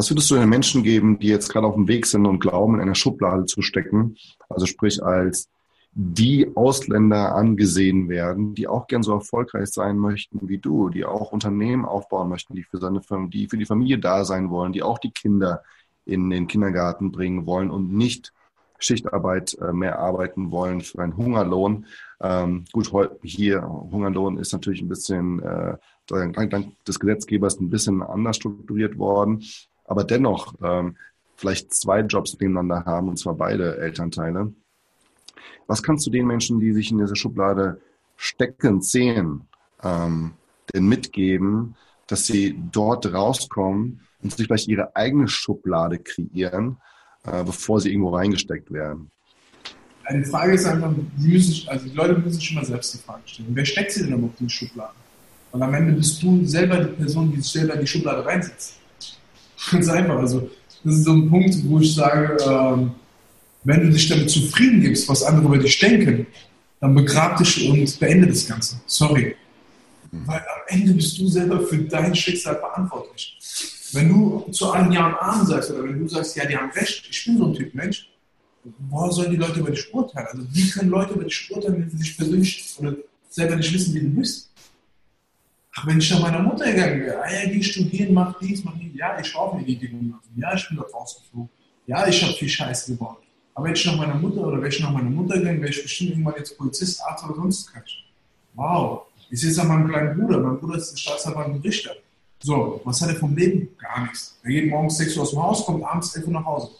Was würdest du den Menschen geben, die jetzt gerade auf dem Weg sind und glauben, in einer Schublade zu stecken? Also sprich als die Ausländer angesehen werden, die auch gern so erfolgreich sein möchten wie du, die auch Unternehmen aufbauen möchten, die für seine Familie, die für die Familie da sein wollen, die auch die Kinder in den Kindergarten bringen wollen und nicht Schichtarbeit äh, mehr arbeiten wollen für einen Hungerlohn. Ähm, gut, hier Hungerlohn ist natürlich ein bisschen äh, dank des Gesetzgebers ein bisschen anders strukturiert worden, aber dennoch ähm, vielleicht zwei Jobs nebeneinander haben und zwar beide Elternteile was kannst du den Menschen, die sich in dieser Schublade stecken sehen, ähm, denn mitgeben, dass sie dort rauskommen und sich vielleicht ihre eigene Schublade kreieren, äh, bevor sie irgendwo reingesteckt werden? Die Frage ist einfach, die, müssen, also die Leute müssen sich immer selbst die Frage stellen, wer steckt sie denn überhaupt in die Schublade? Und am Ende bist du selber die Person, die sich selber in die Schublade reinsetzt. Ganz einfach. Also, das ist so ein Punkt, wo ich sage, ähm, wenn du dich damit zufrieden gibst, was andere über dich denken, dann begrab dich und beende das Ganze. Sorry. Weil am Ende bist du selber für dein Schicksal verantwortlich. Wenn du zu einem Jahr Arm sagst oder wenn du sagst, ja, die haben recht, ich bin so ein Typ Mensch, woher sollen die Leute über dich urteilen? Also wie können Leute über dich urteilen, wenn sie sich persönlich oder selber nicht wissen, wie du bist? Ach, wenn ich nach meiner Mutter gegangen wäre, ah ja, die studieren, mach dies, mach dies, ja, ich schaue mir die Dinge ja, ich bin dort rausgeflogen, ja, ich habe viel Scheiße gebaut, aber wenn ich nach meiner Mutter oder wenn ich nach meiner Mutter gegangen, wäre ich bestimmt irgendwann jetzt Polizist, Arzt oder sonst was. Wow. Ich sehe es an meinem kleinen Bruder. Mein Bruder ist Staatsanwalt und Richter. So, was hat er vom Leben? Gar nichts. Er geht morgens 6 Uhr aus dem Haus, kommt abends 11 Uhr nach Hause.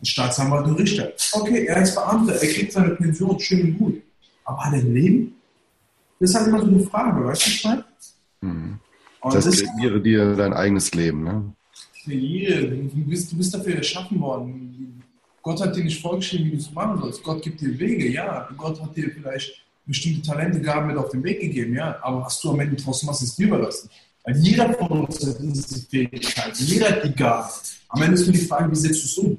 Ein Staatsanwalt und Richter. Okay, er ist Beamter, er kriegt seine Pension, schön und gut. Aber hat er ein Leben? Das ist halt immer so eine Frage, weißt du, was ich meine? Mhm. Das, das kreiere dir dein eigenes Leben, ne? Kreiere. Du bist, du bist dafür erschaffen worden. Gott hat dir nicht vorgeschrieben, wie du es machen sollst. Gott gibt dir Wege, ja. Gott hat dir vielleicht bestimmte Talente, Gaben mit auf den Weg gegeben, ja. Aber was du am Ende draußen machst, ist dir überlassen. Weil jeder von uns hat diese Fähigkeit, jeder hat die Gaben. Am Ende ist nur die Frage, wie setzt du es um?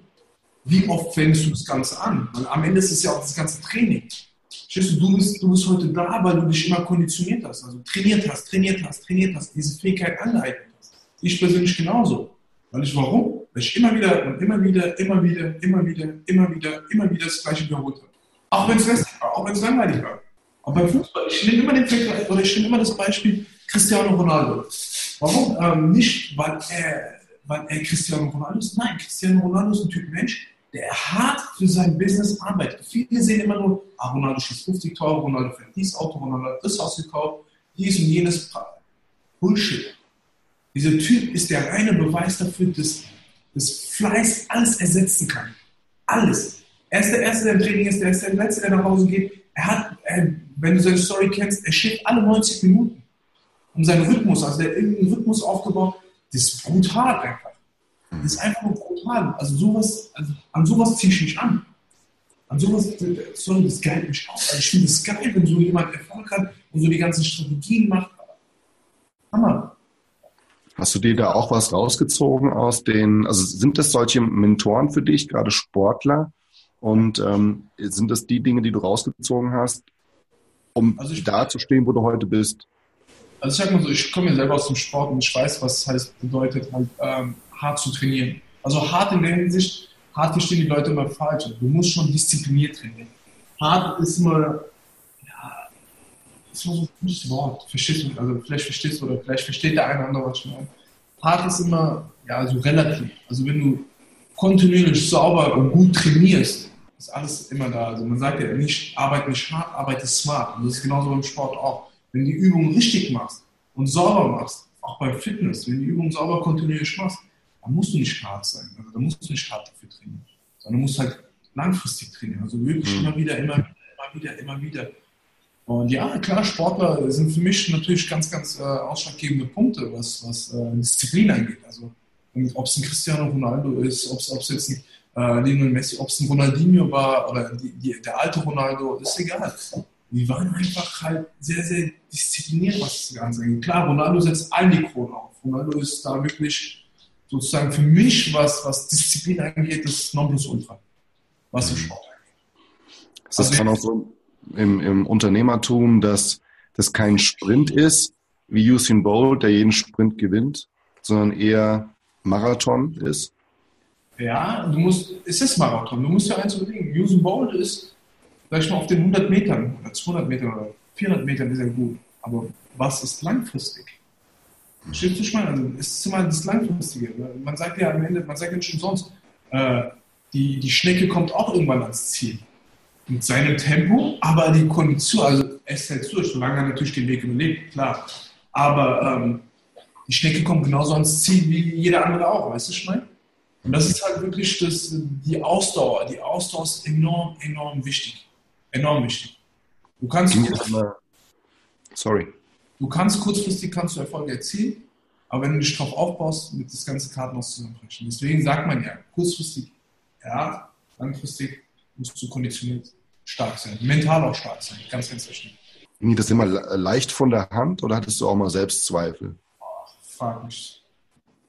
Wie oft wendest du das Ganze an? Weil am Ende ist es ja auch das ganze Training. Verstehst du, bist, du bist heute da, weil du dich immer konditioniert hast. Also trainiert hast, trainiert hast, trainiert hast, diese Fähigkeit angeeignet hast. Ich persönlich genauso. Weil ich, warum? Weil ich immer wieder und immer wieder, immer wieder, immer wieder, immer wieder, immer wieder das Gleiche wiederholt habe. Auch wenn es lästig war, auch wenn es langweilig war. Auch beim Fußball. Ich nehme immer den Vergleich, oder ich nehme immer das Beispiel Cristiano Ronaldo. Warum? Ähm, nicht, weil er, weil er Cristiano Ronaldo ist. Nein, Cristiano Ronaldo ist ein Typ Mensch, der hart für sein Business arbeitet. Viele sehen immer nur, ah, Ronaldo schießt 50 Tore, Ronaldo fährt dies Auto, Ronaldo hat das Haus gekauft, dies und jenes. Bullshit. Dieser Typ ist der reine Beweis dafür, dass das Fleiß alles ersetzen kann. Alles. Er ist der Erste, der im Training ist, er ist der Letzte, der nach Hause geht. Er hat, er, wenn du seine Story kennst, er schläft alle 90 Minuten. Um seinen Rhythmus, also der irgendeinen Rhythmus aufgebaut, das ist brutal einfach. Das ist einfach nur brutal. Also sowas, also an sowas ziehe ich mich an. An sowas, sorry, das geil mich auch. Also ich finde es geil, wenn so jemand Erfolg hat und so die ganzen Strategien macht. Hammer. Hast du dir da auch was rausgezogen aus den, also sind das solche Mentoren für dich, gerade Sportler? Und ähm, sind das die Dinge, die du rausgezogen hast, um also ich, da zu stehen, wo du heute bist? Also ich sag mal so, ich komme ja selber aus dem Sport und ich weiß, was es heißt, bedeutet, halt, ähm, hart zu trainieren. Also hart in der Hinsicht, hart verstehen die Leute immer falsch. Du musst schon diszipliniert trainieren. Hart ist immer ist immer so ein gutes Wort. Verstehst? Also vielleicht verstehst du oder vielleicht versteht der eine oder andere, was ich meine. Hart ist immer, ja, so relativ. Also wenn du kontinuierlich sauber und gut trainierst, ist alles immer da. Also man sagt ja nicht, arbeite nicht hart, arbeite smart. Und das ist genauso beim Sport auch. Wenn du die Übung richtig machst und sauber machst, auch bei Fitness, wenn du die Übung sauber kontinuierlich machst, dann musst du nicht hart sein. Also dann musst du nicht hart dafür trainieren. Sondern du musst halt langfristig trainieren. Also wirklich mhm. immer wieder, immer wieder, immer wieder, immer wieder. Und ja, klar, Sportler sind für mich natürlich ganz, ganz äh, ausschlaggebende Punkte, was, was äh, Disziplin angeht. Also ob es ein Cristiano Ronaldo ist, ob es jetzt ein äh, Lionel Messi, ob es ein Ronaldinho war oder die, die, der alte Ronaldo, ist egal. Die waren einfach halt sehr, sehr diszipliniert, was das Ganze angeht. Klar, Ronaldo setzt allen die Krone auf. Ronaldo ist da wirklich sozusagen für mich, was, was Disziplin angeht, das Nonplusultra, was im Sport angeht. Ist das also, kann auch so im, im Unternehmertum, dass das kein Sprint ist, wie Usain Bolt, der jeden Sprint gewinnt, sondern eher Marathon ist? Ja, du musst, es ist Marathon. Du musst ja eins überlegen. Usain Bolt ist, sag ich mal, auf den 100 Metern oder 200 Metern oder 400 Metern ist er gut. Aber was ist langfristig? Du mal? Also, es ist immer das Langfristige. Man sagt ja am Ende, man sagt ja nicht umsonst, äh, die, die Schnecke kommt auch irgendwann ans Ziel. Mit seinem Tempo, aber die Kondition, also es hält durch, solange er natürlich den Weg überlebt, klar. Aber ähm, die Schnecke kommt genauso ans Ziel wie jeder andere auch, weißt du, Schmein? Und das ist halt wirklich das, die Ausdauer. Die Ausdauer ist enorm, enorm wichtig. Enorm wichtig. Du kannst. Sorry. Du kannst kurzfristig kannst du Erfolge erzielen, aber wenn du dich darauf aufbaust, wird das ganze Kartenhaus zusammenbrechen. Deswegen sagt man ja, kurzfristig ja, langfristig musst du konditioniert stark sein, mental auch stark sein, ganz, ganz wichtig. Ging das immer leicht von der Hand oder hattest du auch mal Selbstzweifel? Oh, frag mich.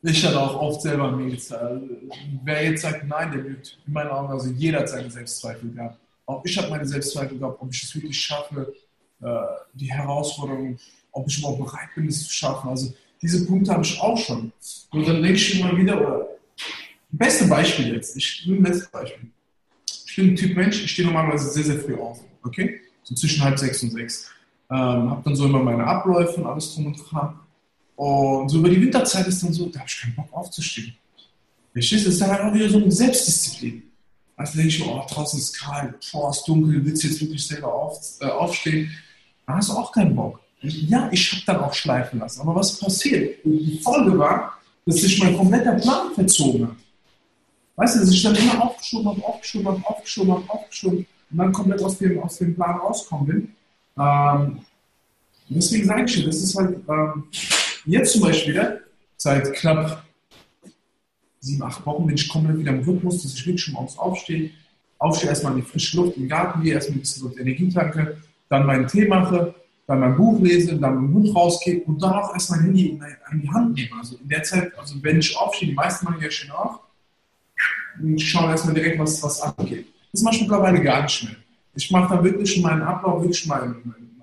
Ich hatte auch oft selber mir gezweifelt. Wer jetzt sagt, nein, der lügt, in meinen Augen, also jeder hat seine Selbstzweifel gehabt. Auch ich habe meine Selbstzweifel gehabt, ob ich es wirklich schaffe, äh, die Herausforderung, ob ich überhaupt bereit bin, es zu schaffen. Also diese Punkte habe ich auch schon. Und dann denke ich immer wieder, oder Beste Beispiel jetzt. Ich bin ein bestes Beispiel. Ich bin ein Typ Mensch, ich stehe normalerweise sehr, sehr früh auf. Okay? So zwischen halb sechs und sechs. Ähm, habe dann so immer meine Abläufe und alles drum und dran. Und so über die Winterzeit ist dann so, da habe ich keinen Bock aufzustehen. Verstehst du? Das ist dann halt auch wieder so eine Selbstdisziplin. Also denke ich, oh, draußen ist kalt, boah, ist dunkel, willst du jetzt wirklich selber auf, äh, aufstehen? Da hast du auch keinen Bock. Ja, ich habe dann auch schleifen lassen. Aber was passiert? Die Folge war, dass sich mein kompletter Plan verzogen hat. Weißt du, dass ich dann immer aufgeschoben habe, aufgeschoben habe, aufgeschoben habe, aufgeschoben und dann komplett aus dem, aus dem Plan rauskommen bin. Ähm, deswegen sage ich dir, das ist halt ähm, jetzt zum Beispiel seit knapp sieben, acht Wochen bin ich komplett wieder im Rhythmus, dass ich wirklich schon morgens aufstehe, aufstehe erstmal in die frische Luft, im Garten gehe, erstmal ein bisschen so Energie tanke, dann meinen Tee mache, dann mein Buch lese, dann dem Hund rausgehe und dann auch erst mein Handy in, in die Hand nehme. Also in der Zeit, also wenn ich aufstehe, die meisten machen ja schon auf, und schaue erstmal direkt, was, was abgeht. Das mache ich mittlerweile gar nicht mehr. Ich mache dann wirklich meinen Ablauf, wirklich mal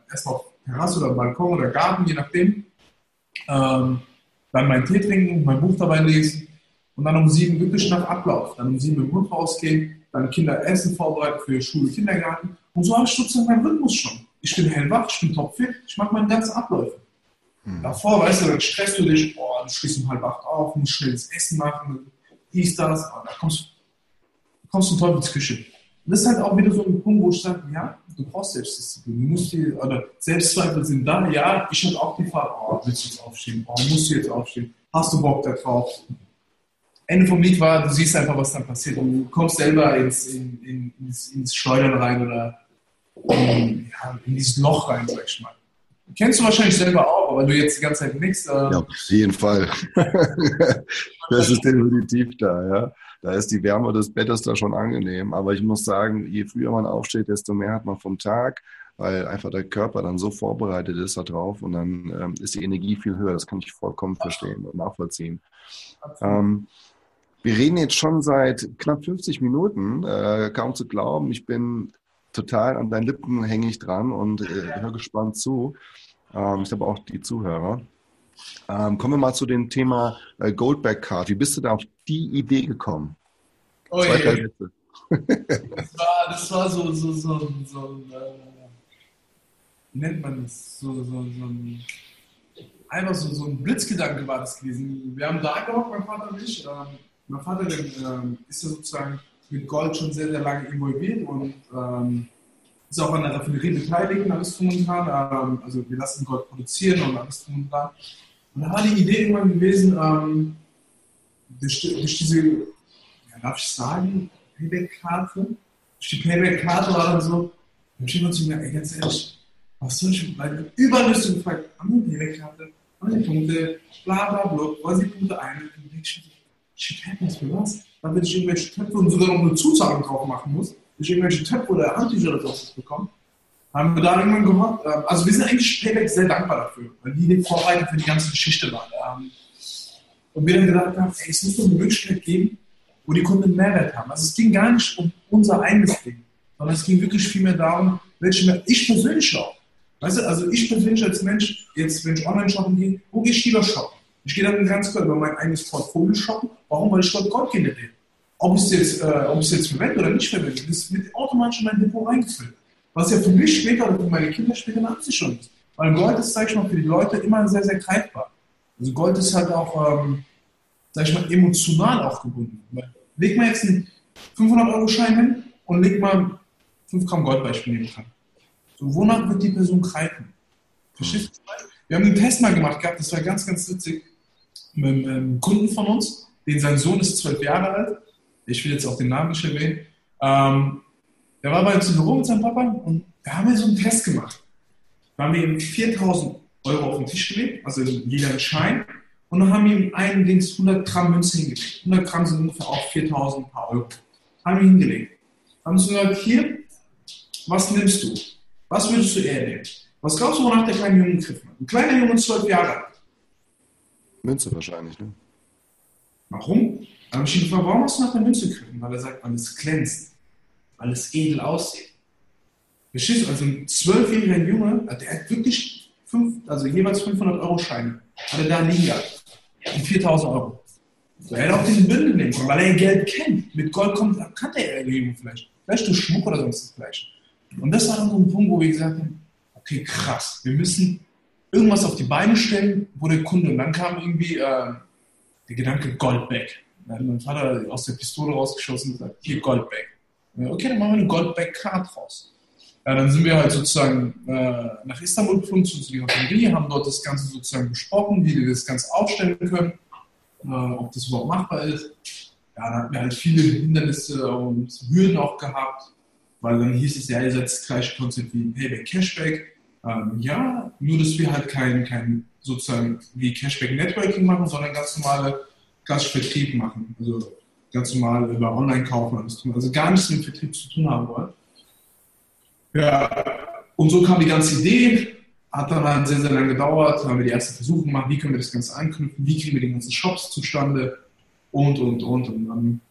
erstmal auf Terrasse oder Balkon oder Garten, je nachdem. Ähm, dann meinen Tee trinken, mein Buch dabei lesen und dann um sieben wirklich nach Ablauf. Dann um sieben im Hund rausgehen, dann Kinder Essen vorbereiten für Schule, Kindergarten. Und so habe ich sozusagen meinen Rhythmus schon. Ich bin hellwach, ich bin topfit, ich mache meine ganzen Abläufe. Hm. Davor, weißt du, dann stresst du dich, boah, du stehst um halb acht auf, musst schnell das Essen machen, dies, das, da kommst, kommst du in Teufelsküche. Das ist halt auch wieder so ein Punkt, wo ich sage, ja, du brauchst Selbstdisziplin. Du musst die, oder Selbstzweifel sind da. Ja, ich hatte auch die Frage, oh, willst du jetzt aufstehen? Oh, musst du jetzt aufstehen? Hast du Bock da drauf? Ende vom Lied war, du siehst einfach, was dann passiert. Und du kommst selber ins, in, in, ins, ins Schleudern rein oder in, ja, in dieses Loch rein, sag ich mal. Kennst du wahrscheinlich selber auch, aber du jetzt die ganze Zeit nichts. Äh ja, auf jeden Fall. das ist definitiv da, ja. Da ist die Wärme des Bettes da schon angenehm. Aber ich muss sagen, je früher man aufsteht, desto mehr hat man vom Tag, weil einfach der Körper dann so vorbereitet ist darauf und dann ähm, ist die Energie viel höher. Das kann ich vollkommen verstehen und nachvollziehen. Ähm, wir reden jetzt schon seit knapp 50 Minuten, äh, kaum zu glauben. Ich bin total an deinen Lippen hängig dran und äh, höre gespannt zu. Ähm, ich habe auch die Zuhörer. Ähm, kommen wir mal zu dem Thema äh, Goldback Card. Wie bist du da auf die Idee gekommen? Oh, Zwei, drei Sätze. das war, das war so, so, so, so äh, wie nennt man das? So, so, so ein, einfach so, so ein Blitzgedanke war das gewesen. Wir haben da gehockt, mein Vater und ich. Ähm, mein Vater der, ähm, ist ja sozusagen mit Gold schon sehr, sehr lange involviert und ähm, ist auch an der Raffinerie beteiligt alles drum und dran. Ähm, also wir lassen Gold produzieren und alles drum und dran. Und da war die Idee irgendwann gewesen, ähm, durch, durch, diese, ja, darf ich sagen, Payback-Karte, durch die Payback-Karte war dann so, dann steht man zu mir, ey, ganz ehrlich, was soll ich, überall wirst du gefragt, haben wir Payback-Karte, haben die Punkte, bla bla bla, wollen Sie Punkte ein? Und dann denke ich, shit, was für was? Wenn ich irgendwelche Töpfe und sogar noch eine Zuzahlung drauf machen muss, durch irgendwelche Töpfe oder Handtücher oder sowas bekommen, haben wir da irgendwann gemacht. Ähm, also wir sind eigentlich Payback sehr dankbar dafür, weil die den Vorreiter für die ganze Geschichte waren. Ähm, und wir dann gedacht ey, es muss doch eine Möglichkeit geben, wo die Kunden einen Mehrwert haben. Also es ging gar nicht um unser eigenes Ding, sondern es ging wirklich vielmehr darum, welche Mehrwert ich persönlich auch. Weißt du, also ich persönlich als Mensch, jetzt wenn ich online shoppen gehe, wo gehe ich lieber shoppen? Ich gehe dann ganz klar über mein eigenes Portfolio shoppen. Warum? Weil ich dort Gold generiere. Ob ich es jetzt, äh, jetzt verwende oder nicht verwende, das wird automatisch in mein Depot reingefüllt. Was ja für mich später oder für meine Kinder später eine Absicherung ist. Weil Gold ist, sag ich mal, für die Leute immer sehr, sehr greifbar. Also Gold ist halt auch, ähm, sag ich mal, emotional auch gebunden. Leg mal jetzt einen 500-Euro-Schein hin und leg mal 5 Gramm Goldbeispiel neben dran. So, wonach wird die Person greifen? Verstehst du? Wir haben einen Test mal gemacht gehabt, das war ganz, ganz witzig, mit einem Kunden von uns, den sein Sohn ist zwölf Jahre alt, ich will jetzt auch den Namen nicht erwähnen, ähm, der war bei uns im Büro mit seinem Papa und da haben wir so einen Test gemacht. Da haben wir ihm 4000 Euro auf den Tisch gelegt, also jeder einen Schein, und dann haben wir ihm einen Dings 100 Gramm Münze hingelegt. 100 Gramm sind ungefähr auch 4000 paar Euro. Haben wir hingelegt. Haben sie gesagt, hier, was nimmst du? Was würdest du eher nehmen? Was glaubst du, wonach der kleine Junge gegriffen hat? Ein kleiner Junge, zwölf Jahre alt. Münze wahrscheinlich, ne? Warum? Habe ich gefragt, warum hast du nach der Münze gegriffen? Weil er sagt, weil es glänzt, weil es edel aussieht. Verstehst du? Also ein zwölfjähriger Junge, der hat wirklich fünf, also jeweils 500 Euro Scheine, hat er da liegen gehabt. Die 4000 Euro. So, er hätte auch diesen Bündel nehmen können, weil er Geld kennt. Mit Gold kommt, kannte er Junge vielleicht. Vielleicht durch Schmuck oder sonst Gleiche. Und das war dann so ein Punkt, wo wir gesagt haben, okay, krass, wir müssen irgendwas auf die Beine stellen, wo der Kunde, und dann kam irgendwie äh, der Gedanke Goldbag. Dann hat mein Vater aus der Pistole rausgeschossen und gesagt, hier Goldbag. Okay, dann machen wir eine Goldbag-Card raus. Ja, dann sind wir halt sozusagen äh, nach Istanbul geflogen zu unserer Familie, haben dort das Ganze sozusagen besprochen, wie wir das Ganze aufstellen können, äh, ob das überhaupt machbar ist. Ja, dann hatten wir halt viele Hindernisse und Hürden auch gehabt, weil dann hieß es ja, ihr seid das gleiche Konzept wie Payback Cashback. Ähm, ja, nur dass wir halt kein, kein sozusagen wie Cashback Networking machen, sondern ganz normale klassische Vertrieb machen. Also ganz normal über Online kaufen alles tun. Also gar nichts mit Vertrieb zu tun haben wollen. Ja, und so kam die ganze Idee. Hat dann halt sehr, sehr lange gedauert. Haben wir die ersten Versuche gemacht, wie können wir das Ganze anknüpfen, wie kriegen wir die ganzen Shops zustande und, und, und. Und dann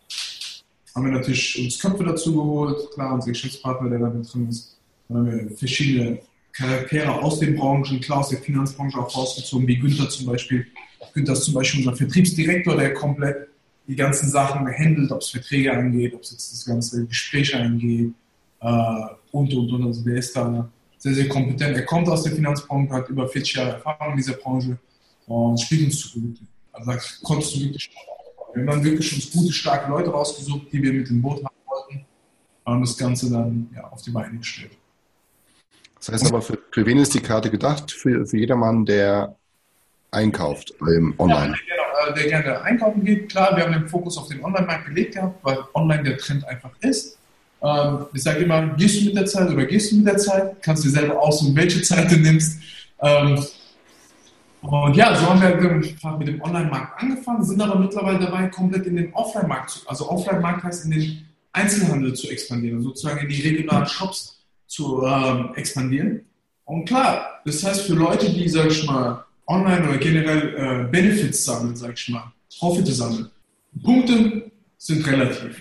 haben wir natürlich uns Köpfe dazu geholt, klar, unser Geschäftspartner, der da mit drin ist. Dann haben wir verschiedene Charaktere aus den Branchen, klar aus der Finanzbranche auch rausgezogen, wie Günther zum Beispiel. Günther ist zum Beispiel unser Vertriebsdirektor, der komplett die ganzen Sachen handelt, ob es Verträge angeht, ob es jetzt das ganze Gespräch angeht äh, und, und, und. Also der ist da sehr, sehr kompetent. Er kommt aus der Finanzbranche, hat über 40 Jahre Erfahrung in dieser Branche und spielt uns zugute. Also da konntest du wirklich wir haben wirklich uns gute, starke Leute rausgesucht, die wir mit dem Boot haben wollten und das Ganze dann ja, auf die Beine gestellt. Das heißt aber, für, für wen ist die Karte gedacht? Für, für jedermann, der einkauft im Online. Ja, der, der gerne einkaufen geht. Klar, wir haben den Fokus auf den Online-Markt gelegt gehabt, weil online der Trend einfach ist. Ähm, ich sage immer, gehst du mit der Zeit oder gehst du mit der Zeit? Kannst du dir selber aussuchen, welche Zeit du nimmst. Ähm, und ja, so haben wir mit dem Online-Markt angefangen, sind aber mittlerweile dabei, komplett in den Offline-Markt zu, also Offline-Markt heißt in den Einzelhandel zu expandieren, also sozusagen in die regionalen Shops zu ähm, expandieren. Und klar, das heißt für Leute, die, sag ich mal, online oder generell äh, Benefits sammeln, sag ich mal, Profite sammeln, Punkte sind relativ.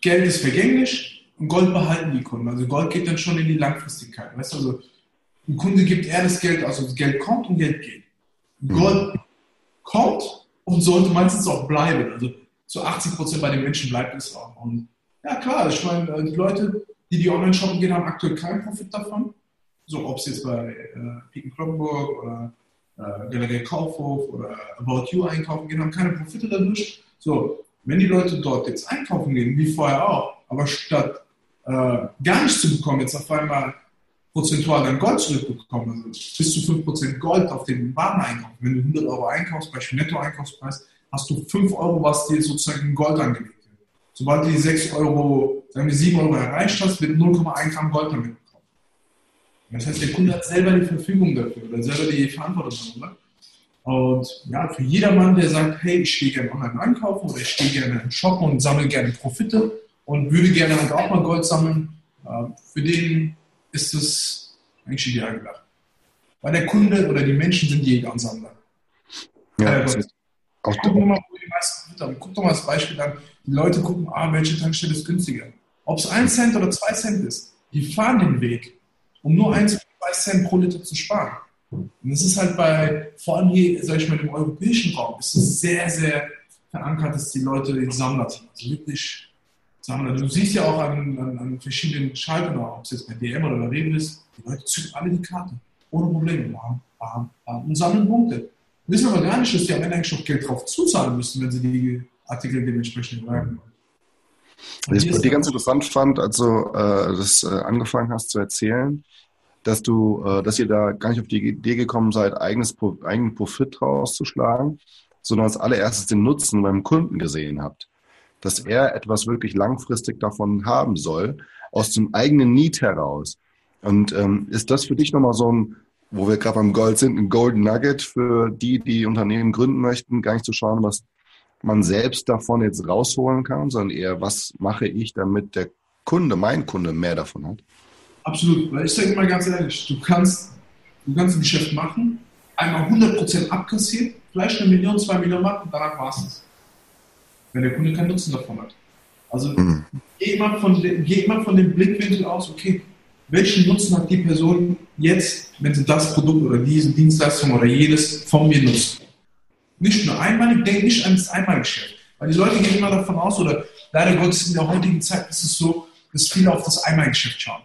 Geld ist vergänglich und Gold behalten die Kunden. Also Gold geht dann schon in die Langfristigkeit. Weißt du, also ein Kunde gibt eher das Geld, also das Geld kommt und Geld geht. Gott kommt und sollte meistens auch bleiben. Also zu 80 Prozent bei den Menschen bleibt es auch. Und ja, klar, ich meine, äh, die Leute, die die online shoppen gehen, haben aktuell keinen Profit davon. So, ob es jetzt bei äh, Piken Kloppenburg oder äh, Galerie Kaufhof oder About You einkaufen gehen, haben keine Profite dadurch. So, wenn die Leute dort jetzt einkaufen gehen, wie vorher auch, aber statt äh, gar nichts zu bekommen, jetzt auf einmal prozentual dein Gold zurückbekommen. Also bis zu 5% Gold auf den Wareneinkauf. Wenn du 100 Euro einkaufst, Beispiel Nettoeinkaufspreis, hast du 5 Euro, was dir sozusagen in Gold angelegt wird. Sobald die 6 Euro, sagen wir 7 Euro erreicht hast, wird 0,1 Gramm Gold damit bekommen. Das heißt, der Kunde hat selber die Verfügung dafür oder selber die Verantwortung darüber. Und ja, für jedermann, der sagt, hey, ich stehe gerne online einkaufen oder ich stehe gerne im Shop und sammle gerne Profite und würde gerne halt auch mal Gold sammeln, äh, für den ist es eigentlich ideal gedacht. Weil der Kunde oder die Menschen sind Jäger und Sammler. Ja, äh, auch guck, mal, wo die meisten haben. guck doch mal das Beispiel an. Die Leute gucken, ah, welche Tankstelle ist günstiger. Ob es ein Cent oder zwei Cent ist, die fahren den Weg, um nur ein, zwei Cent pro Liter zu sparen. Und das ist halt bei, vor allem hier, sag ich mal, im europäischen Raum, ist es sehr, sehr verankert, dass die Leute den Sammler sind. Also wirklich Sammler. Du siehst ja auch an, an, an verschiedenen Schaltern, ob es jetzt bei DM oder bei Rewe ist, die Leute zücken alle die Karte. Ohne Probleme. Bam, bam, bam, und sammeln Punkte. Wissen aber gar nicht, dass die am Ende eigentlich noch Geld drauf zuzahlen müssen, wenn sie die Artikel dementsprechend merken. Was ich bei dir ganz interessant fand, als du äh, das äh, angefangen hast zu erzählen, dass du, äh, dass ihr da gar nicht auf die Idee gekommen seid, eigenes eigenen Profit rauszuschlagen, sondern als allererstes den Nutzen beim Kunden gesehen habt. Dass er etwas wirklich langfristig davon haben soll, aus dem eigenen Need heraus. Und ähm, ist das für dich nochmal so ein, wo wir gerade beim Gold sind, ein Golden Nugget für die, die Unternehmen gründen möchten, gar nicht zu schauen, was man selbst davon jetzt rausholen kann, sondern eher, was mache ich, damit der Kunde, mein Kunde, mehr davon hat? Absolut, weil ich sage mal ganz ehrlich, du kannst, du kannst ein Geschäft machen, einmal 100% abkassieren, vielleicht eine Million, zwei Millionen machen, danach war es das. Wenn der Kunde keinen Nutzen davon hat. Also mhm. geh, immer von, geh immer von dem Blickwinkel aus, okay, welchen Nutzen hat die Person jetzt, wenn sie das Produkt oder diese Dienstleistung oder jedes von mir nutzt? Nicht nur einmalig, denk nicht an das Einmalgeschäft. Weil die Leute gehen immer davon aus, oder leider Gottes in der heutigen Zeit ist es so, dass viele auf das Einmalgeschäft schauen.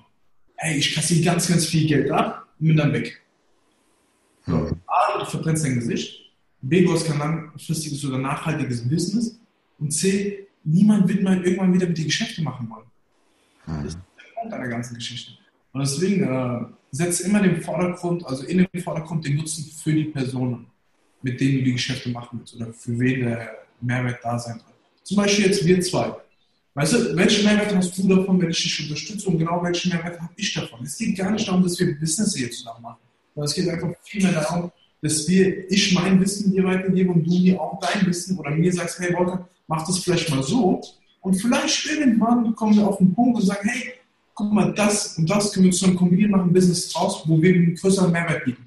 Hey, ich kassiere ganz, ganz viel Geld ab und bin dann weg. Mhm. A, du verbrennst dein Gesicht. B, du hast kein langfristiges oder nachhaltiges Business. Und C, niemand wird mal irgendwann wieder mit dir Geschäfte machen wollen. Mhm. Das ist der Punkt einer ganzen Geschichte. Und deswegen äh, setz immer den Vordergrund, also in den Vordergrund den Nutzen für die Personen mit denen du die Geschäfte machen willst oder für wen der Mehrwert da sein soll. Zum Beispiel jetzt wir zwei. Weißt du, welchen Mehrwert hast du davon, wenn ich dich unterstütze und genau welchen Mehrwert habe ich davon? Es geht gar nicht darum, dass wir Business hier zusammen machen, sondern es geht einfach viel mehr darum, dass wir, ich mein Wissen dir weitergebe und du mir auch dein Wissen oder mir sagst, hey Volker, mach das vielleicht mal so und vielleicht irgendwann kommen wir auf den Punkt und sagen, hey, guck mal, das und das können wir zusammen kombinieren, machen Business draus, wo wir einen größeren Mehrwert bieten.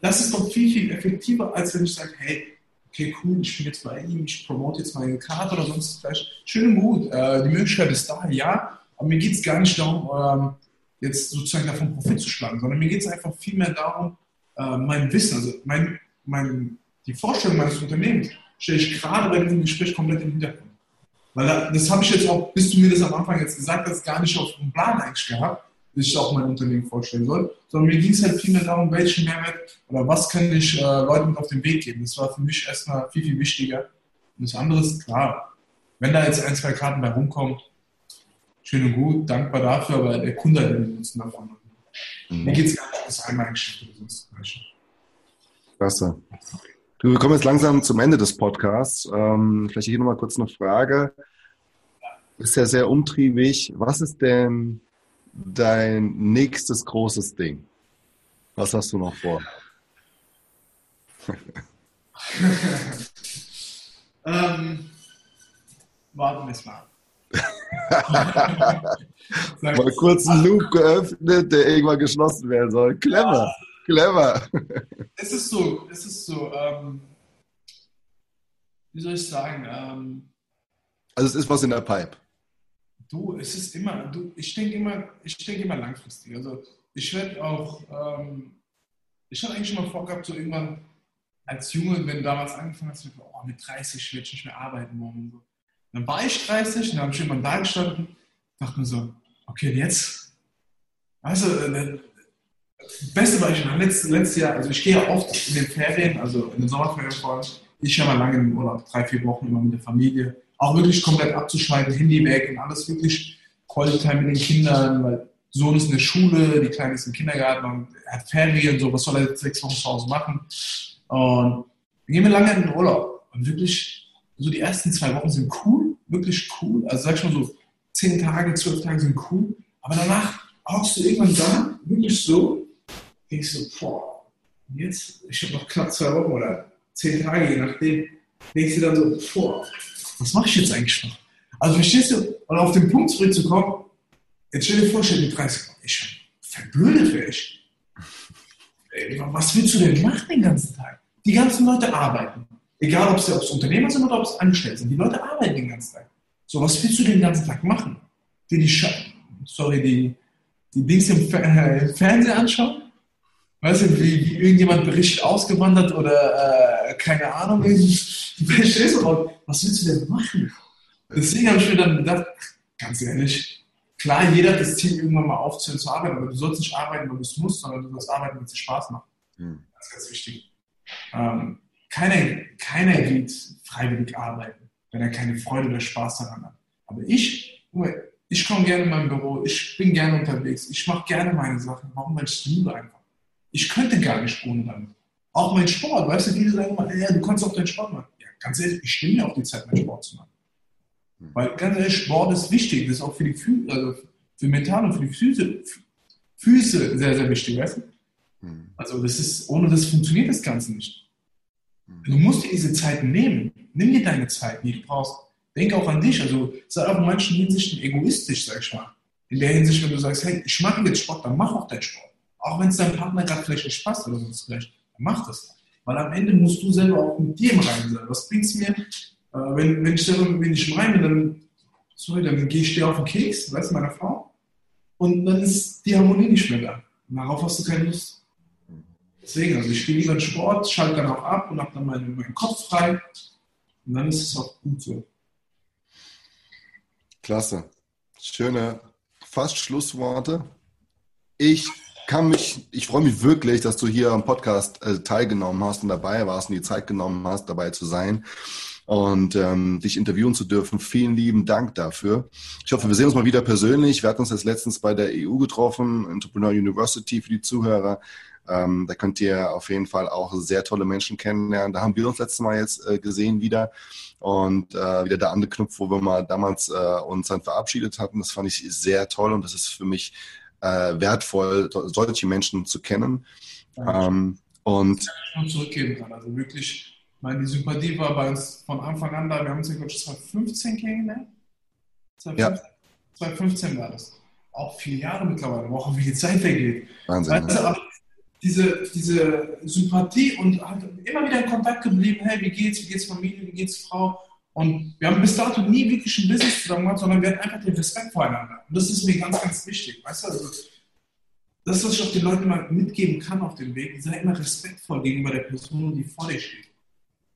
Das ist doch viel, viel effektiver, als wenn ich sage, hey, okay, cool, ich bin jetzt bei ihm, ich promote jetzt meine Karte oder sonst vielleicht. Schön und gut, äh, die Möglichkeit ist da, ja, aber mir geht es gar nicht darum, ähm, jetzt sozusagen davon Profit zu schlagen, sondern mir geht es einfach viel mehr darum, äh, mein Wissen, also mein, mein, die Vorstellung meines Unternehmens stelle ich gerade bei diesem Gespräch komplett im Hintergrund. Weil das habe ich jetzt auch, bis du mir das am Anfang jetzt gesagt hast, gar nicht auf dem Plan eigentlich gehabt dass ich auch mein Unternehmen vorstellen soll, sondern mir ging es halt vielmehr darum, welchen Mehrwert oder was kann ich äh, Leuten mit auf den Weg geben. Das war für mich erstmal viel, viel wichtiger. Und das andere ist klar, wenn da jetzt ein, zwei Karten bei rumkommen, schön und gut, dankbar dafür, aber der Kunde hat den Nutzen davon. Mhm. Mir geht es gar nicht um das Einmalgeschäft oder sonst Klasse. Du, wir kommen jetzt langsam zum Ende des Podcasts. Ähm, vielleicht hier nochmal kurz eine Frage. Ist ja sehr umtriebig. Was ist denn dein nächstes großes Ding? Was hast du noch vor? ähm, warten wir es mal. mal kurz einen Loop geöffnet, der irgendwann geschlossen werden soll. Clever, ja. clever. Es ist so, es ist so, ähm, wie soll ich sagen? Ähm, also es ist was in der Pipe. Du, es ist immer, du, ich denke immer, ich denke immer langfristig. Also ich werde auch, ähm, ich hatte eigentlich schon mal vorgehabt, so irgendwann als Junge, wenn du damals angefangen hast, oh, mit 30 werde ich nicht mehr arbeiten morgen. So. Dann war ich 30 und dann habe ich irgendwann da gestanden, dachte mir so, okay, jetzt? Also, äh, das Beste ich schon letztes, letztes Jahr, also ich gehe ja oft in den Ferien, also in den Sommerferien vor allem, ich habe mal lange im Urlaub, drei, vier Wochen immer mit der Familie auch wirklich komplett abzuschalten, Handy weg und alles wirklich Quality Time mit den Kindern, weil Sohn ist in der Schule, die Kleine ist im Kindergarten und hat Ferien, so, was soll er jetzt sechs Wochen zu Hause machen? Und wir gehen wir lange in den Urlaub und wirklich, so die ersten zwei Wochen sind cool, wirklich cool, also sag ich mal so, zehn Tage, zwölf Tage sind cool, aber danach hockst du irgendwann da, wirklich so, denkst du, boah, jetzt, ich habe noch knapp zwei Wochen oder zehn Tage, je nachdem, denkst du dann so, boah, was mache ich jetzt eigentlich noch? Also verstehst du, und auf den Punkt zurückzukommen, jetzt stell dir vor, stell dir 30, ich verblödet wäre ich. Was willst du denn machen den ganzen Tag? Die ganzen Leute arbeiten. Egal, ob es Unternehmer sind oder ob es Angestellte sind. Die Leute arbeiten den ganzen Tag. So, was willst du den ganzen Tag machen? Dir die, Sch sorry, die, die Dings im Fernsehen anschauen? Weißt du, wie, irgendjemand berichtet, ausgewandert oder äh, keine Ahnung, verstehst du? Was willst du denn machen? Deswegen habe ich mir dann gedacht, ganz ehrlich, klar, jeder hat das Ziel, irgendwann mal aufzuhören zu arbeiten, aber du sollst nicht arbeiten, weil du es musst, sondern du sollst arbeiten, weil es dir Spaß macht. Mhm. Das ist ganz wichtig. Ähm, keiner, keiner geht freiwillig arbeiten, wenn er keine Freude oder Spaß daran hat. Aber ich, ich komme gerne in mein Büro, ich bin gerne unterwegs, ich mache gerne meine Sachen. Warum? Weil ich liebe einfach. Ich könnte gar nicht ohne damit. Auch mein Sport, weißt du, viele sagen immer, ja, du kannst auch deinen Sport machen. Ja, ganz ehrlich, ich stimme mir auch die Zeit, meinen Sport zu machen. Hm. Weil ganz ehrlich, Sport ist wichtig, das ist auch für die Füße, also für mental und für die Füße, Füße sehr, sehr wichtig, weißt du? Hm. Also das ist, ohne das funktioniert das Ganze nicht. Hm. Du musst dir diese Zeit nehmen. Nimm dir deine Zeit, die du brauchst. Denk auch an dich. Also sei auch in manchen Hinsichten egoistisch, sag ich mal. In der Hinsicht, wenn du sagst, hey, ich mache jetzt Sport, dann mach auch deinen Sport. Auch wenn es deinem Partner gerade vielleicht nicht passt oder sonst vielleicht, dann mach das. Weil am Ende musst du selber auch mit dir im Reinen sein. Was bringt es mir, äh, wenn, wenn, ich wenn ich im Reinen bin, dann, sorry, dann gehe ich dir auf den Keks, weißt du, meiner Frau, und dann ist die Harmonie nicht mehr da. Und darauf hast du keine Lust. Deswegen, also ich spiele lieber Sport, schalte dann auch ab und habe dann meinen, meinen Kopf frei. Und dann ist es auch gut so. Klasse. Schöne fast Schlussworte. Ich kann mich, ich freue mich wirklich, dass du hier am Podcast äh, teilgenommen hast und dabei warst und die Zeit genommen hast, dabei zu sein und ähm, dich interviewen zu dürfen. Vielen lieben Dank dafür. Ich hoffe, wir sehen uns mal wieder persönlich. Wir hatten uns jetzt letztens bei der EU getroffen, Entrepreneur University für die Zuhörer. Ähm, da könnt ihr auf jeden Fall auch sehr tolle Menschen kennenlernen. Da haben wir uns letztes Mal jetzt äh, gesehen wieder und äh, wieder der Anknüpf, wo wir mal damals äh, uns dann verabschiedet hatten. Das fand ich sehr toll und das ist für mich äh, wertvoll, solche Menschen zu kennen. Ähm, und ich zurückgeben kann. Also wirklich, meine die Sympathie war bei uns von Anfang an da. Wir haben uns, glaube ich, 2015 kennengelernt. 2015, ja. 2015 war das. Auch vier Jahre mittlerweile, auch wie die Zeit vergeht. Wahnsinn. Weißt du, diese, diese Sympathie und hat immer wieder in Kontakt geblieben, hey, wie geht's, wie geht's Familie, wie geht's Frau? Und wir haben bis dato nie wirklich ein Business zusammen gemacht, sondern wir hatten einfach den Respekt voreinander. Und das ist mir ganz, ganz wichtig. Weißt du, also, das, was ich auch den Leuten mal mitgeben kann auf dem Weg, sei immer respektvoll gegenüber der Person, die vor dir steht.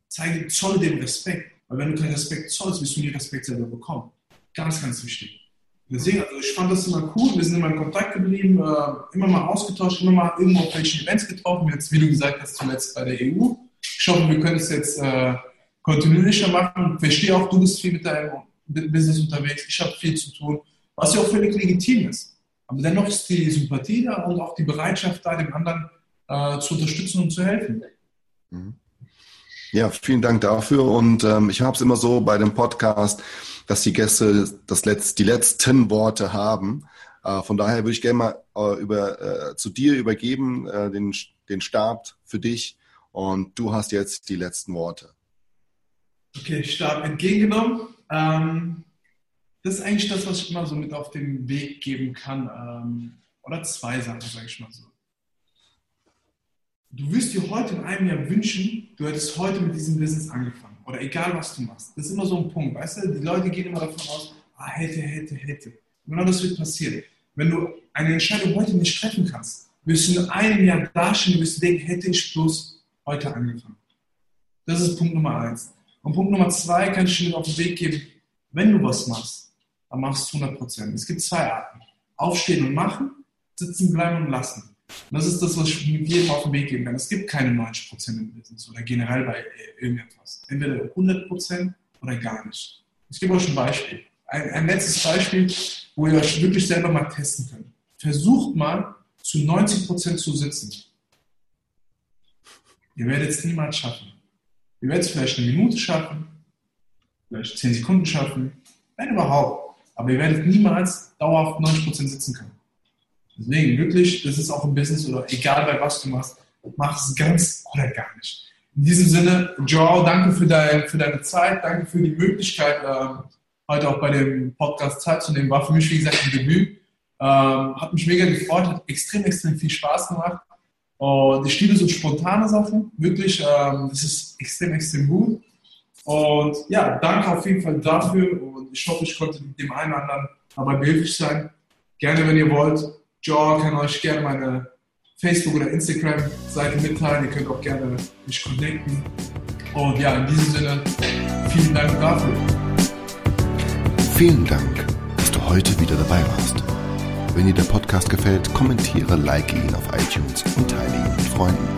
Zeige, zolle dem Respekt. Weil wenn du keinen Respekt zollst, wirst du nie Respekt selber bekommen. Ganz, ganz wichtig. Deswegen, also ich fand das immer cool, wir sind immer in Kontakt geblieben, äh, immer mal ausgetauscht, immer mal irgendwo auf welchen Events getroffen, jetzt, wie du gesagt hast, zuletzt bei der EU. Ich hoffe, wir können es jetzt äh, kontinuierlicher machen. Verstehe auch, du bist viel mit deinem Business unterwegs, ich habe viel zu tun, was ja auch völlig legitim ist. Aber dennoch ist die Sympathie da und auch die Bereitschaft da, dem anderen äh, zu unterstützen und zu helfen. Mhm. Ja, vielen Dank dafür. Und ähm, ich habe es immer so bei dem Podcast, dass die Gäste das Letz-, die letzten Worte haben. Äh, von daher würde ich gerne mal äh, über, äh, zu dir übergeben, äh, den, den Stab für dich. Und du hast jetzt die letzten Worte. Okay, Stab entgegengenommen. Ähm, das ist eigentlich das, was ich immer so mit auf den Weg geben kann. Ähm, oder zwei Sachen, sage ich mal so. Du wirst dir heute in einem Jahr wünschen, du hättest heute mit diesem Business angefangen. Oder egal, was du machst. Das ist immer so ein Punkt, weißt du? Die Leute gehen immer davon aus, ah, hätte, hätte, hätte. Genau das wird passieren. Wenn du eine Entscheidung heute nicht treffen kannst, wirst du in einem Jahr dastehen und wirst denken, hätte ich bloß heute angefangen. Das ist Punkt Nummer eins. Und Punkt Nummer zwei kann ich dir mit auf den Weg geben, wenn du was machst, dann machst du 100 Prozent. Es gibt zwei Arten. Aufstehen und machen, sitzen bleiben und lassen. Und das ist das, was ich mit jedem auf den Weg geben kann. Es gibt keine 90 Prozent im Business oder generell bei irgendetwas. Entweder 100 Prozent oder gar nicht. Ich gebe euch ein Beispiel. Ein, ein letztes Beispiel, wo ihr euch wirklich selber mal testen könnt. Versucht mal, zu 90 Prozent zu sitzen. Ihr werdet es niemals schaffen. Ihr werdet es vielleicht eine Minute schaffen, vielleicht 10 Sekunden schaffen, wenn überhaupt. Aber ihr werdet niemals dauerhaft 90% sitzen können. Deswegen wirklich, das ist auch im Business oder egal bei was du machst, mach es ganz oder gar nicht. In diesem Sinne, Joao, danke für, dein, für deine Zeit, danke für die Möglichkeit, äh, heute auch bei dem Podcast teilzunehmen. War für mich, wie gesagt, ein Debüt. Ähm, hat mich mega gefreut, hat extrem, extrem viel Spaß gemacht. Und ich liebe so spontane Sachen, wirklich. Ähm, das ist extrem, extrem gut. Und ja, danke auf jeden Fall dafür. Und ich hoffe, ich konnte dem einen oder anderen dabei behilflich sein. Gerne, wenn ihr wollt. Joe kann euch gerne meine Facebook oder Instagram-Seite mitteilen. Ihr könnt auch gerne mich connecten. Und ja, in diesem Sinne, vielen Dank dafür. Vielen Dank, dass du heute wieder dabei warst. Wenn dir der Podcast gefällt, kommentiere, like ihn auf iTunes und teile ihn mit Freunden.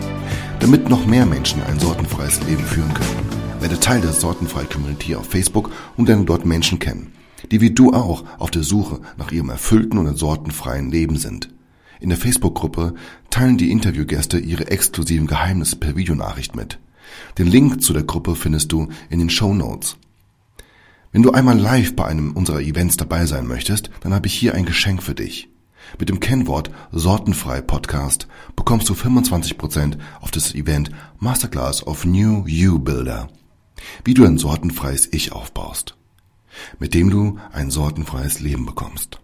Damit noch mehr Menschen ein sortenfreies Leben führen können. Werde Teil der Sortenfrei Community auf Facebook und lerne dort Menschen kennen, die wie du auch auf der Suche nach ihrem erfüllten und sortenfreien Leben sind. In der Facebook-Gruppe teilen die Interviewgäste ihre exklusiven Geheimnisse per Videonachricht mit. Den Link zu der Gruppe findest du in den Show Notes. Wenn du einmal live bei einem unserer Events dabei sein möchtest, dann habe ich hier ein Geschenk für dich. Mit dem Kennwort Sortenfrei Podcast bekommst du 25% auf das Event Masterclass of New You Builder. Wie du ein sortenfreies Ich aufbaust. Mit dem du ein sortenfreies Leben bekommst.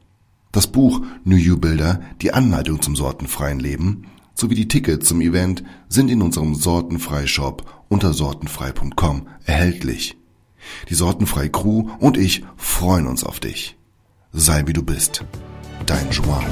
Das Buch New You Builder, die Anleitung zum sortenfreien Leben sowie die Tickets zum Event sind in unserem Sortenfrei-Shop unter sortenfrei.com erhältlich. Die Sortenfrei Crew und ich freuen uns auf dich. Sei wie du bist. Dein Joao.